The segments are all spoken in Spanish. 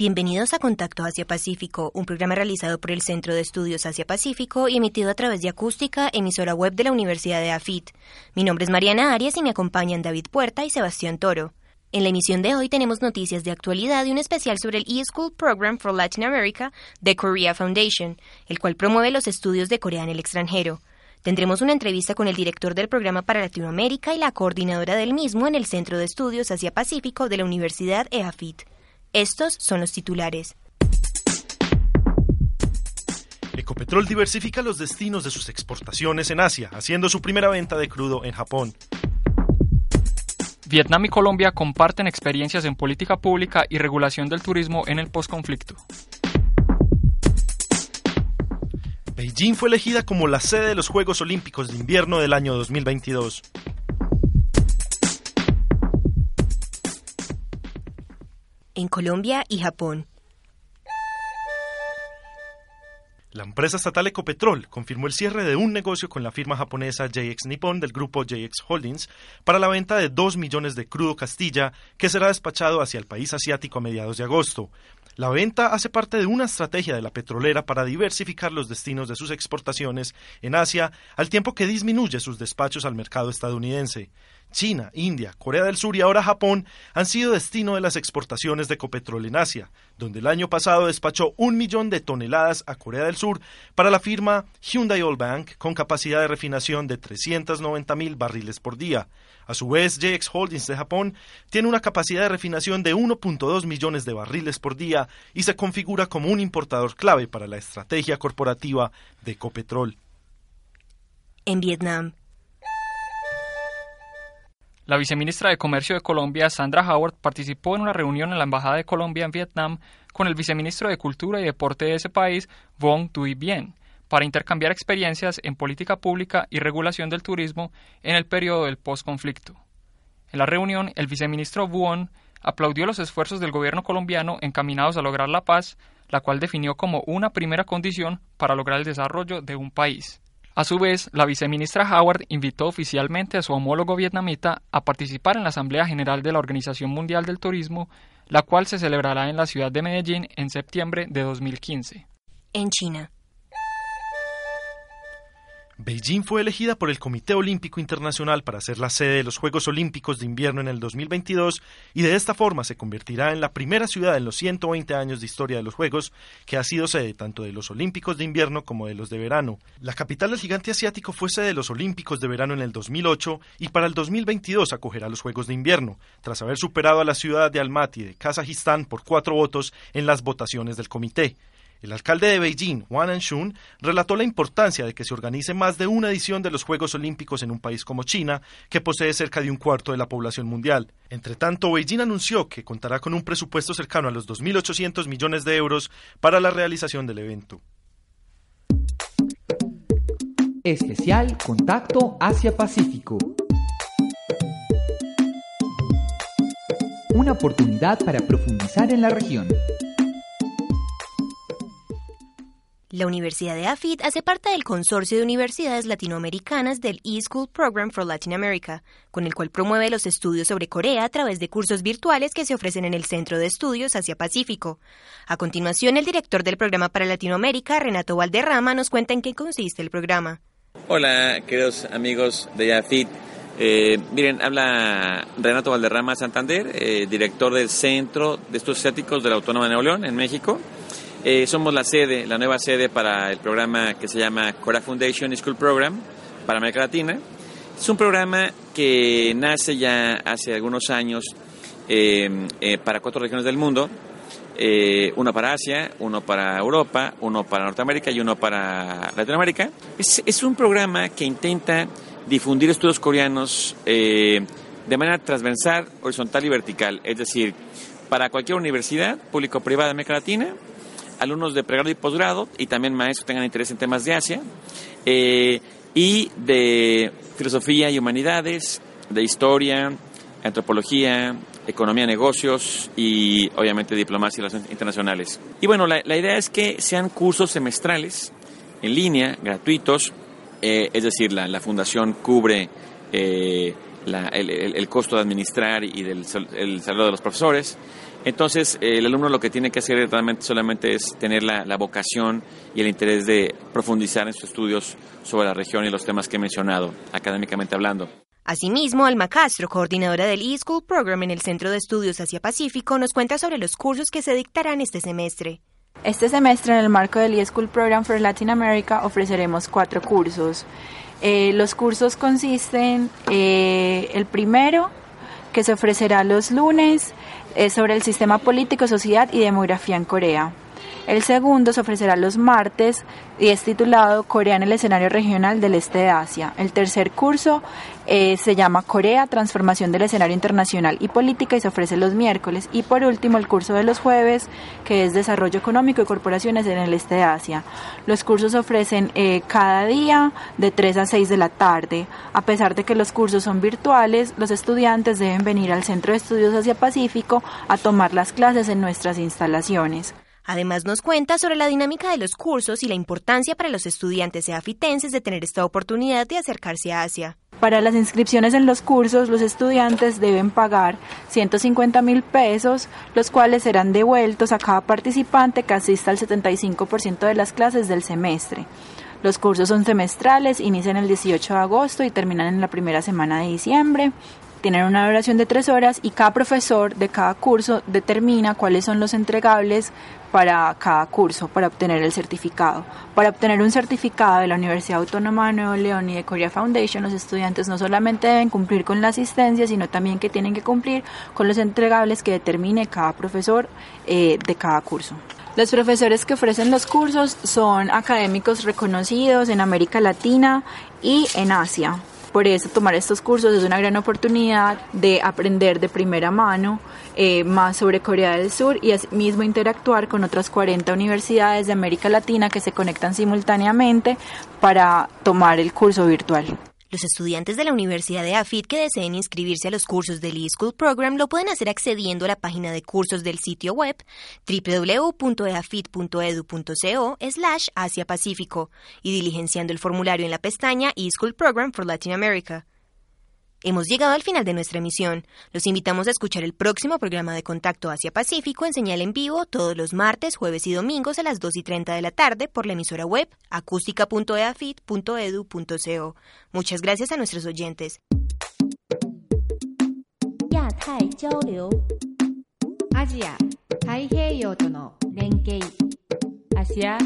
Bienvenidos a Contacto Asia-Pacífico, un programa realizado por el Centro de Estudios Asia-Pacífico y emitido a través de Acústica, emisora web de la Universidad de AFIT. Mi nombre es Mariana Arias y me acompañan David Puerta y Sebastián Toro. En la emisión de hoy tenemos noticias de actualidad y un especial sobre el eSchool Program for Latin America de Korea Foundation, el cual promueve los estudios de Corea en el extranjero. Tendremos una entrevista con el director del programa para Latinoamérica y la coordinadora del mismo en el Centro de Estudios Asia-Pacífico de la Universidad EAFIT. Estos son los titulares. Ecopetrol diversifica los destinos de sus exportaciones en Asia, haciendo su primera venta de crudo en Japón. Vietnam y Colombia comparten experiencias en política pública y regulación del turismo en el posconflicto. Beijing fue elegida como la sede de los Juegos Olímpicos de Invierno del año 2022. En Colombia y Japón. La empresa estatal Ecopetrol confirmó el cierre de un negocio con la firma japonesa JX Nippon del grupo JX Holdings para la venta de 2 millones de crudo Castilla que será despachado hacia el país asiático a mediados de agosto. La venta hace parte de una estrategia de la petrolera para diversificar los destinos de sus exportaciones en Asia al tiempo que disminuye sus despachos al mercado estadounidense. China, India, Corea del Sur y ahora Japón han sido destino de las exportaciones de Ecopetrol en Asia, donde el año pasado despachó un millón de toneladas a Corea del Sur para la firma Hyundai Oil Bank con capacidad de refinación de 390 mil barriles por día. A su vez, JX Holdings de Japón tiene una capacidad de refinación de 1.2 millones de barriles por día y se configura como un importador clave para la estrategia corporativa de Ecopetrol. En Vietnam. La viceministra de Comercio de Colombia, Sandra Howard, participó en una reunión en la Embajada de Colombia en Vietnam con el viceministro de Cultura y Deporte de ese país, Vuong Duy Bien, para intercambiar experiencias en política pública y regulación del turismo en el periodo del posconflicto. En la reunión, el viceministro Vuong aplaudió los esfuerzos del gobierno colombiano encaminados a lograr la paz, la cual definió como una primera condición para lograr el desarrollo de un país. A su vez, la viceministra Howard invitó oficialmente a su homólogo vietnamita a participar en la Asamblea General de la Organización Mundial del Turismo, la cual se celebrará en la ciudad de Medellín en septiembre de 2015. En China. Beijing fue elegida por el Comité Olímpico Internacional para ser la sede de los Juegos Olímpicos de Invierno en el 2022 y de esta forma se convertirá en la primera ciudad en los 120 años de historia de los Juegos que ha sido sede tanto de los Olímpicos de Invierno como de los de verano. La capital del gigante asiático fue sede de los Olímpicos de verano en el 2008 y para el 2022 acogerá los Juegos de Invierno, tras haber superado a la ciudad de Almaty de Kazajistán por cuatro votos en las votaciones del comité. El alcalde de Beijing, Wang Anshun, relató la importancia de que se organice más de una edición de los Juegos Olímpicos en un país como China, que posee cerca de un cuarto de la población mundial. Entre tanto, Beijing anunció que contará con un presupuesto cercano a los 2.800 millones de euros para la realización del evento. Especial Contacto Asia-Pacífico. Una oportunidad para profundizar en la región. La Universidad de AFIT hace parte del consorcio de universidades latinoamericanas del eSchool Program for Latin America, con el cual promueve los estudios sobre Corea a través de cursos virtuales que se ofrecen en el Centro de Estudios Asia-Pacífico. A continuación, el director del programa para Latinoamérica, Renato Valderrama, nos cuenta en qué consiste el programa. Hola, queridos amigos de AFIT. Eh, miren, habla Renato Valderrama Santander, eh, director del Centro de Estudios Asiáticos de la Autónoma de Nuevo León, en México. Eh, somos la sede, la nueva sede para el programa que se llama Cora Foundation School Program para América Latina. Es un programa que nace ya hace algunos años para cuatro regiones del mundo, uno para Asia, uno para Europa, uno para Norteamérica y uno para Latinoamérica. Es, un programa que intenta difundir estudios coreanos eh, de manera transversal, horizontal y vertical, es decir, para cualquier universidad público-privada de América Latina, alumnos de pregrado y posgrado y también maestros que tengan interés en temas de Asia, eh, y de filosofía y humanidades, de historia, antropología, economía, negocios y obviamente diplomacia y relaciones internacionales. Y bueno, la, la idea es que sean cursos semestrales en línea, gratuitos, eh, es decir, la, la fundación cubre eh, el, costo de administrar y del el salario de los profesores. Entonces, el alumno lo que tiene que hacer realmente solamente es tener la, la, vocación y el interés de profundizar en sus estudios sobre la región y los temas que he mencionado, académicamente hablando. Asimismo, Alma Castro, coordinadora del eSchool Program en el Centro de Estudios Asia-Pacífico, nos cuenta sobre los cursos que se dictarán este semestre. Este semestre, en el marco del eSchool Program for Latin America, ofreceremos cuatro cursos. Eh, los cursos consisten, eh, el primero, que se ofrecerá los lunes, es sobre el sistema político, sociedad y demografía en Corea. El segundo se ofrecerá los martes y es titulado Corea en el escenario regional del este de Asia. El tercer curso eh, se llama Corea, transformación del escenario internacional y política y se ofrece los miércoles. Y por último el curso de los jueves que es desarrollo económico y corporaciones en el este de Asia. Los cursos se ofrecen eh, cada día de 3 a 6 de la tarde. A pesar de que los cursos son virtuales, los estudiantes deben venir al Centro de Estudios Asia Pacífico a tomar las clases en nuestras instalaciones. Además nos cuenta sobre la dinámica de los cursos y la importancia para los estudiantes eafitenses de tener esta oportunidad de acercarse a Asia. Para las inscripciones en los cursos, los estudiantes deben pagar 150 mil pesos, los cuales serán devueltos a cada participante que asista al 75% de las clases del semestre. Los cursos son semestrales, inician el 18 de agosto y terminan en la primera semana de diciembre tienen una duración de tres horas y cada profesor de cada curso determina cuáles son los entregables para cada curso para obtener el certificado. Para obtener un certificado de la Universidad Autónoma de Nuevo León y de Korea Foundation, los estudiantes no solamente deben cumplir con la asistencia, sino también que tienen que cumplir con los entregables que determine cada profesor eh, de cada curso. Los profesores que ofrecen los cursos son académicos reconocidos en América Latina y en Asia. Por eso tomar estos cursos es una gran oportunidad de aprender de primera mano eh, más sobre Corea del Sur y mismo interactuar con otras 40 universidades de América Latina que se conectan simultáneamente para tomar el curso virtual. Los estudiantes de la Universidad de AFIT que deseen inscribirse a los cursos del eSchool Program lo pueden hacer accediendo a la página de cursos del sitio web www.eafit.edu.co slash Asia Pacífico y diligenciando el formulario en la pestaña eSchool Program for Latin America. Hemos llegado al final de nuestra emisión. Los invitamos a escuchar el próximo programa de Contacto Asia Pacífico en señal en vivo todos los martes, jueves y domingos a las 2 y 30 de la tarde por la emisora web acústica.eafit.edu.co. Muchas gracias a nuestros oyentes. Asia, Asia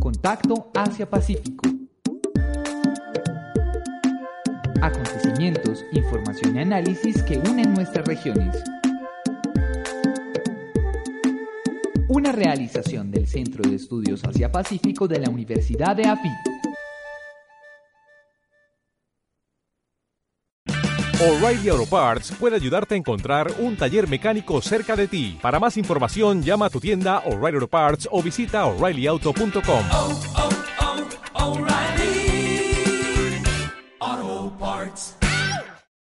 Contacto Asia Pacífico acontecimientos, información y análisis que unen nuestras regiones. Una realización del Centro de Estudios Asia-Pacífico de la Universidad de AFIT. O'Reilly Auto Parts puede ayudarte a encontrar un taller mecánico cerca de ti. Para más información, llama a tu tienda O'Reilly Auto Parts o visita oreillyauto.com.